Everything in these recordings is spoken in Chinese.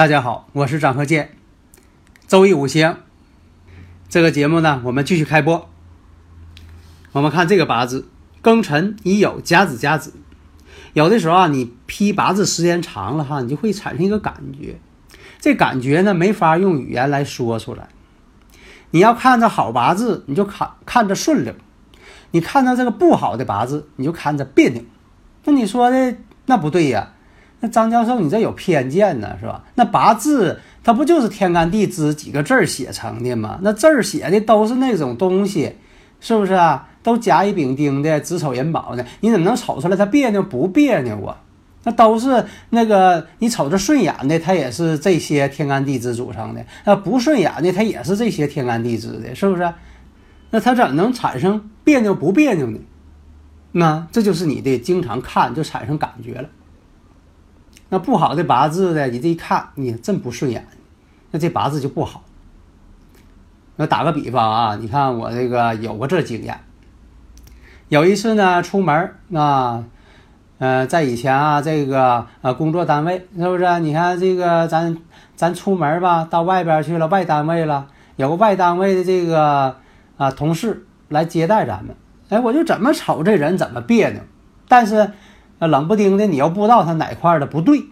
大家好，我是张鹤剑。周易五行这个节目呢，我们继续开播。我们看这个八字，庚辰乙酉甲子甲子。有的时候啊，你批八字时间长了哈，你就会产生一个感觉，这感觉呢没法用语言来说出来。你要看着好八字，你就看看着顺溜；你看到这个不好的八字，你就看着别扭。那你说的那不对呀？那张教授，你这有偏见呢，是吧？那八字它不就是天干地支几个字儿写成的吗？那字儿写的都是那种东西，是不是啊？都甲乙丙丁的，子丑寅卯的，你怎么能瞅出来它别扭不别扭啊？那都是那个你瞅着顺眼的，它也是这些天干地支组成的；那不顺眼的，它也是这些天干地支的，是不是？那它怎么能产生别扭不别扭呢？那这就是你的经常看就产生感觉了。那不好的八字呢，你这一看，你真不顺眼，那这八字就不好。那打个比方啊，你看我这个有过这经验。有一次呢，出门啊，呃，在以前啊，这个呃工作单位是不是？你看这个咱咱出门吧，到外边去了，外单位了，有个外单位的这个啊同事来接待咱们。哎，我就怎么瞅这人怎么别扭，但是。那冷不丁的，你又不知道他哪块的不对。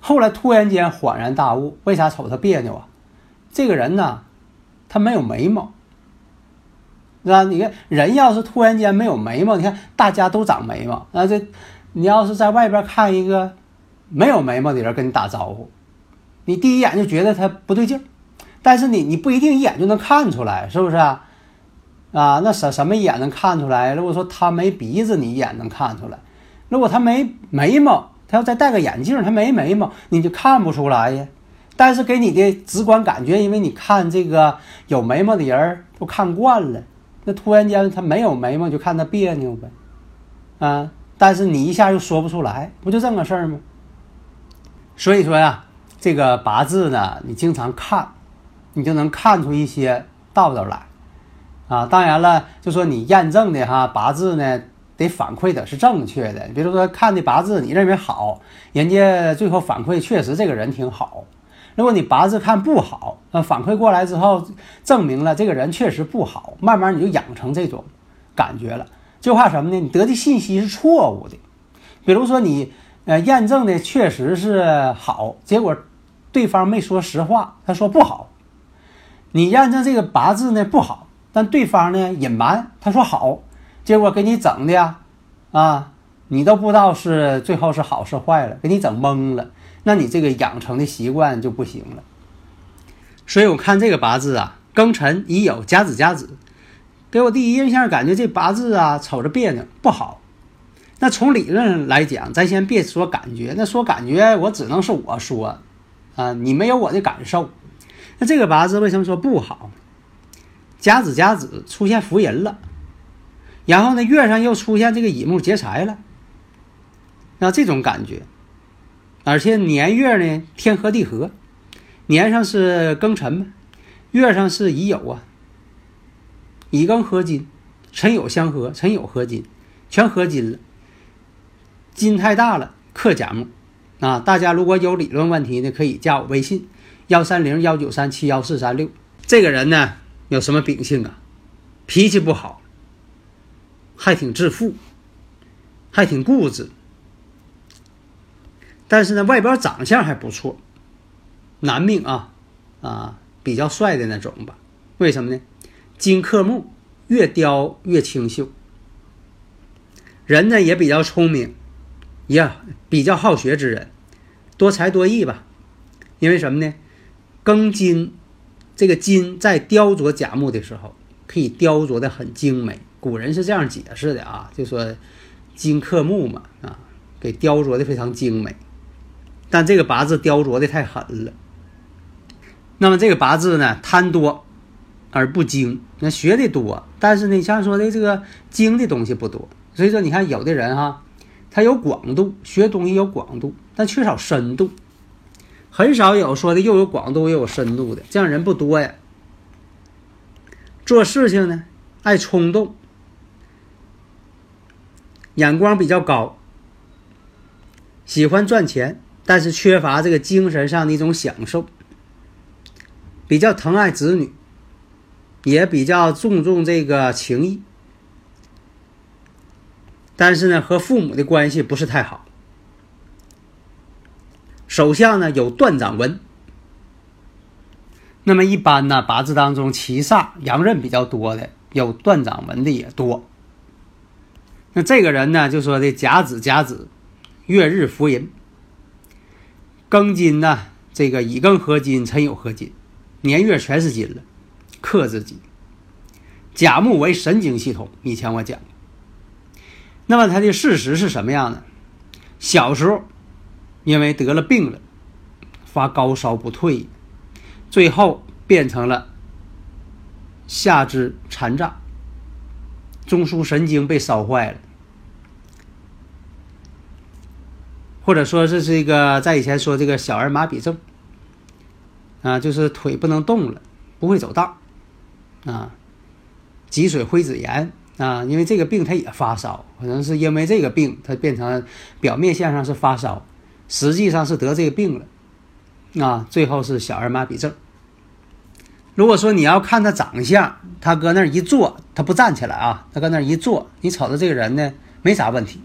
后来突然间恍然大悟，为啥瞅他别扭啊？这个人呢，他没有眉毛，是吧？你看人要是突然间没有眉毛，你看大家都长眉毛，那这你要是在外边看一个没有眉毛的人跟你打招呼，你第一眼就觉得他不对劲但是你你不一定一眼就能看出来，是不是啊？啊，那什什么一眼能看出来？如果说他没鼻子，你一眼能看出来。如果他没眉毛，他要再戴个眼镜，他没眉毛，你就看不出来呀。但是给你的直观感觉，因为你看这个有眉毛的人都看惯了，那突然间他没有眉毛，就看他别扭呗。啊，但是你一下又说不出来，不就这么个事儿吗？所以说呀，这个八字呢，你经常看，你就能看出一些道道来。啊，当然了，就说你验证的哈八字呢。得反馈的是正确的，比如说看的八字，你认为好，人家最后反馈确实这个人挺好。如果你八字看不好，那反馈过来之后，证明了这个人确实不好，慢慢你就养成这种感觉了。就怕什么呢？你得的信息是错误的。比如说你呃验证的确实是好，结果对方没说实话，他说不好。你验证这个八字呢不好，但对方呢隐瞒，他说好。结果给你整的呀，啊，你都不知道是最后是好是坏了，给你整懵了。那你这个养成的习惯就不行了。所以我看这个八字啊，庚辰乙酉甲子甲子，给我第一印象感觉这八字啊瞅着别扭不好。那从理论上来讲，咱先别说感觉，那说感觉我只能是我说，啊，你没有我的感受。那这个八字为什么说不好？甲子甲子出现福人了。然后呢，月上又出现这个乙木劫财了，那这种感觉，而且年月呢天合地合，年上是庚辰嘛，月上是乙酉啊，乙庚合金，辰酉相合，辰酉合金，全合金了，金太大了克甲木，啊，大家如果有理论问题呢，可以加我微信幺三零幺九三七幺四三六。这个人呢有什么秉性啊？脾气不好。还挺自负，还挺固执，但是呢，外表长相还不错，男命啊，啊，比较帅的那种吧？为什么呢？金克木，越雕越清秀。人呢也比较聪明，也比较好学之人，多才多艺吧？因为什么呢？庚金这个金在雕琢甲木的时候，可以雕琢的很精美。古人是这样解释的啊，就说金克木嘛，啊，给雕琢的非常精美。但这个八字雕琢的太狠了。那么这个八字呢，贪多而不精，那学的多，但是呢，像说的这个精的东西不多。所以说，你看有的人哈，他有广度，学东西有广度，但缺少深度。很少有说的又有广度又有深度的，这样人不多呀。做事情呢，爱冲动，眼光比较高，喜欢赚钱，但是缺乏这个精神上的一种享受。比较疼爱子女，也比较注重这个情谊，但是呢，和父母的关系不是太好。手相呢有断掌纹，那么一般呢八字当中七煞阳刃比较多的，有断掌纹的也多。那这个人呢就说的甲子甲子，月日福银，庚金呢这个乙庚合金，辰酉合金，年月全是金了，克自己。甲木为神经系统，以前我讲过。那么他的事实是什么样的？小时候。因为得了病了，发高烧不退，最后变成了下肢残障，中枢神经被烧坏了，或者说这是一个在以前说这个小儿麻痹症，啊，就是腿不能动了，不会走道，啊，脊髓灰质炎啊，因为这个病他也发烧，可能是因为这个病，他变成表面现象是发烧。实际上是得这个病了，啊，最后是小儿麻痹症。如果说你要看他长相，他搁那儿一坐，他不站起来啊，他搁那儿一坐，你瞅着这个人呢，没啥问题，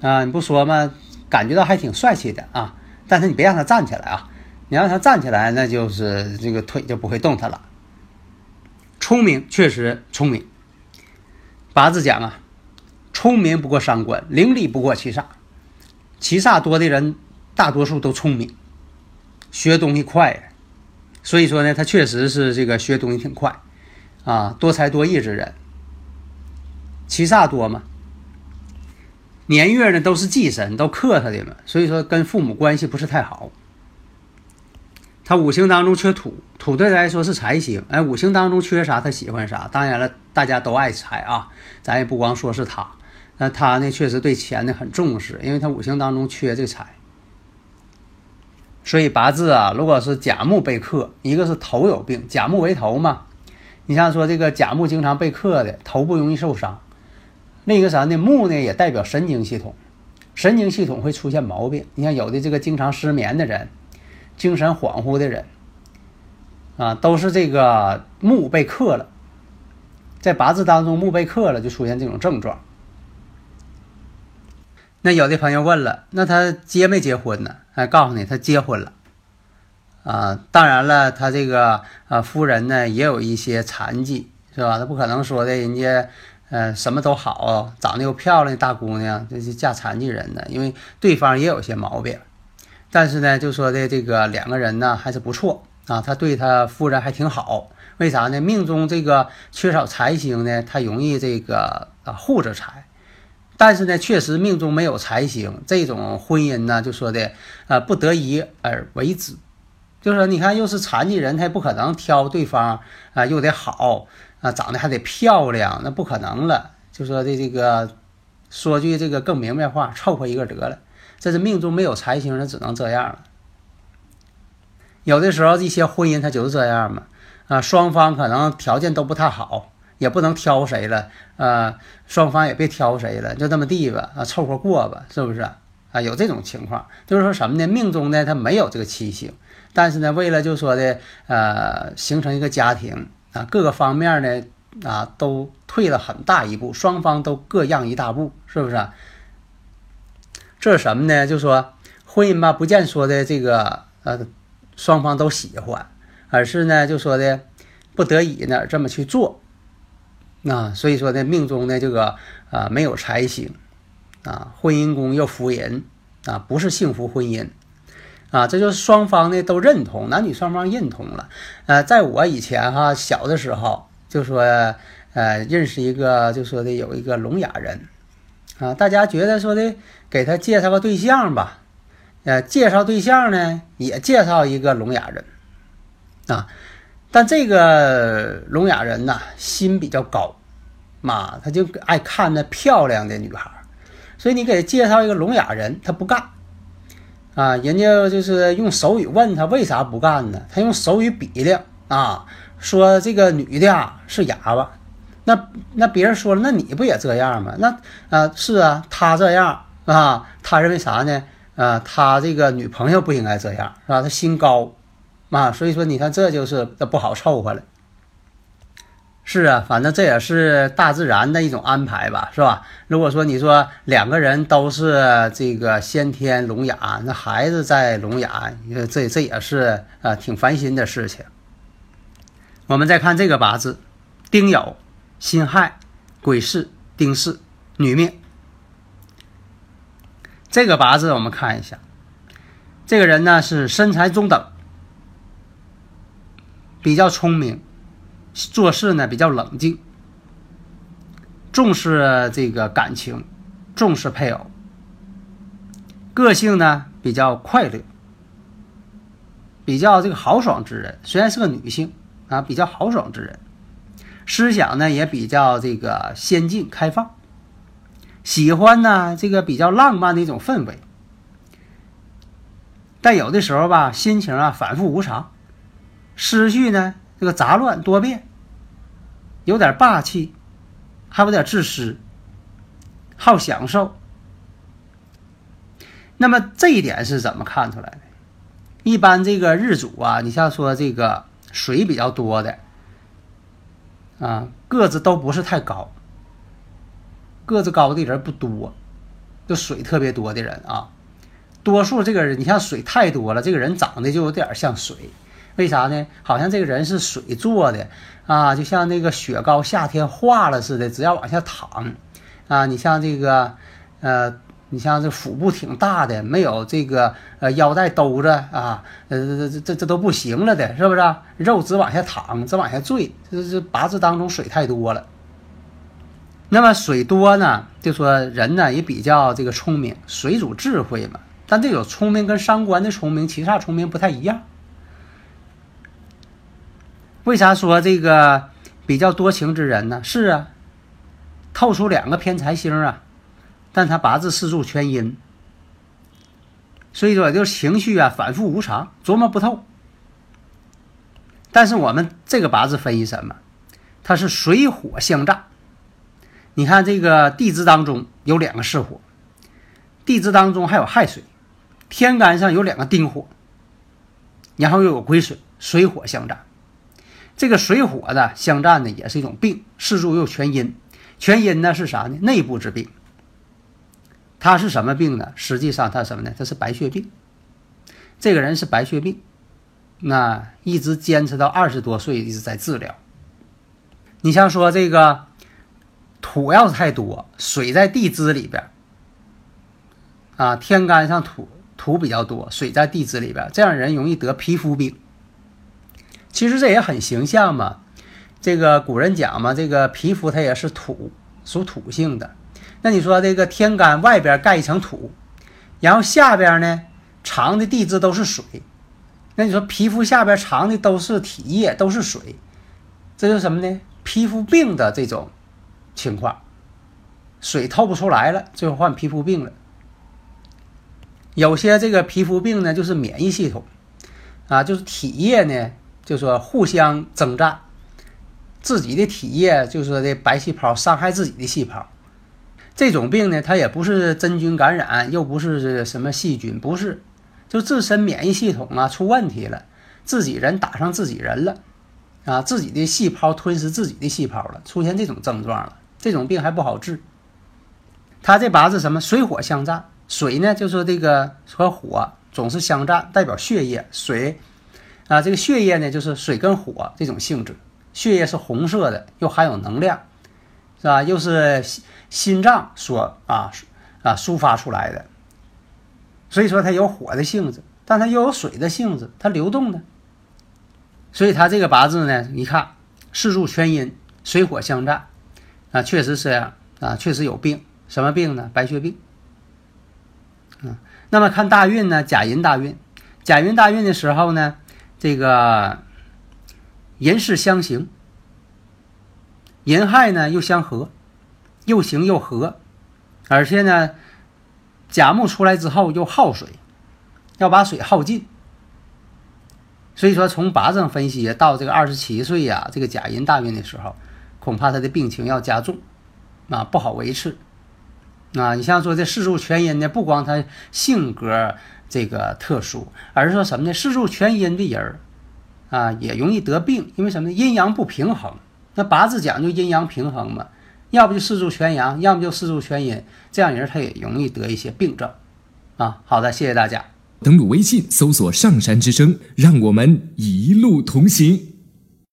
啊，你不说吗？感觉到还挺帅气的啊，但是你别让他站起来啊，你让他站起来，那就是这个腿就不会动弹了。聪明确实聪明，八字讲啊，聪明不过三关，伶俐不过七煞。七煞多的人，大多数都聪明，学东西快，所以说呢，他确实是这个学东西挺快，啊，多才多艺之人。七煞多嘛，年月呢都是忌神，都克他的嘛，所以说跟父母关系不是太好。他五行当中缺土，土对他来说是财星，哎，五行当中缺啥他喜欢啥。当然了，大家都爱财啊，咱也不光说是他。那他呢，确实对钱呢很重视，因为他五行当中缺这财，所以八字啊，如果是甲木被克，一个是头有病，甲木为头嘛，你像说这个甲木经常被克的，头部容易受伤。另一个啥呢？木呢也代表神经系统，神经系统会出现毛病。你像有的这个经常失眠的人，精神恍惚的人，啊，都是这个木被克了，在八字当中木被克了，就出现这种症状。那有的朋友问了，那他结没结婚呢？哎，告诉你，他结婚了，啊，当然了，他这个啊夫人呢也有一些残疾，是吧？他不可能说的人家，呃，什么都好，长得又漂亮的大姑娘，这是嫁残疾人的，因为对方也有些毛病。但是呢，就说的这个两个人呢还是不错啊，他对他夫人还挺好。为啥呢？命中这个缺少财星呢，他容易这个啊护着财。但是呢，确实命中没有财星，这种婚姻呢，就说的，呃，不得已而为之，就是说，你看，又是残疾人，他也不可能挑对方啊，又得好啊，长得还得漂亮，那不可能了。就说的这个，说句这个更明白话，凑合一个得了。这是命中没有财星，那只能这样了。有的时候一些婚姻它就是这样嘛，啊，双方可能条件都不太好。也不能挑谁了，呃，双方也别挑谁了，就这么地吧，啊，凑合过吧，是不是？啊，有这种情况，就是说什么呢？命中呢，他没有这个七星，但是呢，为了就说的，呃，形成一个家庭啊，各个方面呢，啊，都退了很大一步，双方都各让一大步，是不是？这是什么呢？就说婚姻吧，不见说的这个，呃，双方都喜欢，而是呢，就说的不得已呢，这么去做。那所以说呢，命中的这个啊没有财星，啊婚姻宫又福人，啊不是幸福婚姻，啊，这就是双方呢都认同，男女双方认同了。呃，在我以前哈小的时候，就说呃认识一个，就说的有一个聋哑人，啊，大家觉得说的给他介绍个对象吧，呃，介绍对象呢也介绍一个聋哑人，啊，但这个聋哑人呐心比较高，嘛，他就爱看那漂亮的女孩，所以你给他介绍一个聋哑人，他不干。啊，人家就是用手语问他为啥不干呢？他用手语比量啊，说这个女的啊是哑巴。那那别人说了，那你不也这样吗？那啊是啊，他这样啊，他认为啥呢？啊，他这个女朋友不应该这样，是吧？他心高啊，所以说你看这就是不好凑合了。是啊，反正这也是大自然的一种安排吧，是吧？如果说你说两个人都是这个先天聋哑，那孩子在聋哑，这这也是啊挺烦心的事情。我们再看这个八字，丁酉、辛亥、癸巳、丁巳，女命。这个八字我们看一下，这个人呢是身材中等，比较聪明。做事呢比较冷静，重视这个感情，重视配偶，个性呢比较快乐，比较这个豪爽之人。虽然是个女性啊，比较豪爽之人，思想呢也比较这个先进开放，喜欢呢这个比较浪漫的一种氛围，但有的时候吧，心情啊反复无常，思绪呢这个杂乱多变。有点霸气，还有点自私，好享受。那么这一点是怎么看出来的？一般这个日主啊，你像说这个水比较多的，啊，个子都不是太高，个子高的人不多，就水特别多的人啊，多数这个人，你像水太多了，这个人长得就有点像水。为啥呢？好像这个人是水做的啊，就像那个雪糕夏天化了似的，只要往下淌啊。你像这个，呃，你像这腹部挺大的，没有这个呃腰带兜着啊，呃这这这这都不行了的，是不是？肉只往下淌，只往下坠，这这八字当中水太多了。那么水多呢，就说人呢也比较这个聪明，水主智慧嘛。但这种聪明跟伤官的聪明、其他聪明不太一样。为啥说这个比较多情之人呢？是啊，透出两个偏财星啊，但他八字四柱全阴，所以说就情绪啊反复无常，琢磨不透。但是我们这个八字分析什么？它是水火相战。你看这个地支当中有两个是火，地支当中还有亥水，天干上有两个丁火，然后又有癸水，水火相战。这个水火的相战呢，也是一种病。四柱又全阴，全阴呢是啥呢？内部之病。他是什么病呢？实际上他什么呢？他是白血病。这个人是白血病，那一直坚持到二十多岁一直在治疗。你像说这个土要是太多，水在地支里边啊，天干上土土比较多，水在地支里边，这样人容易得皮肤病。其实这也很形象嘛，这个古人讲嘛，这个皮肤它也是土，属土性的。那你说这个天干外边盖一层土，然后下边呢藏的地支都是水，那你说皮肤下边藏的都是体液，都是水，这就是什么呢？皮肤病的这种情况，水透不出来了，最后患皮肤病了。有些这个皮肤病呢，就是免疫系统啊，就是体液呢。就说互相征战，自己的体液就说的白细胞伤害自己的细胞，这种病呢，它也不是真菌感染，又不是什么细菌，不是，就自身免疫系统啊出问题了，自己人打上自己人了，啊，自己的细胞吞噬自己的细胞了，出现这种症状了，这种病还不好治。他这八字什么水火相战，水呢就说这个和火总是相战，代表血液，水。啊，这个血液呢，就是水跟火这种性质。血液是红色的，又含有能量，是吧？又是心心脏所啊啊抒发出来的，所以说它有火的性质。但它又有水的性质，它流动的。所以他这个八字呢，一看四柱全阴，水火相战，啊，确实是这样啊，确实有病，什么病呢？白血病。嗯，那么看大运呢，甲寅大运，甲寅大运的时候呢，这个寅巳相刑，寅亥呢又相合，又刑又合，而且呢，甲木出来之后又耗水，要把水耗尽。所以说，从八字分析，到这个二十七岁呀，这个甲寅大运的时候，恐怕他的病情要加重，啊，不好维持。啊，你像说这四柱全阴呢，不光他性格这个特殊，而是说什么呢？四柱全阴的人儿，啊，也容易得病，因为什么呢？阴阳不平衡。那八字讲究阴阳平衡嘛，要不就四柱全阳，要么就四柱全阴，这样人他也容易得一些病症。啊，好的，谢谢大家。登录微信，搜索“上山之声”，让我们一路同行。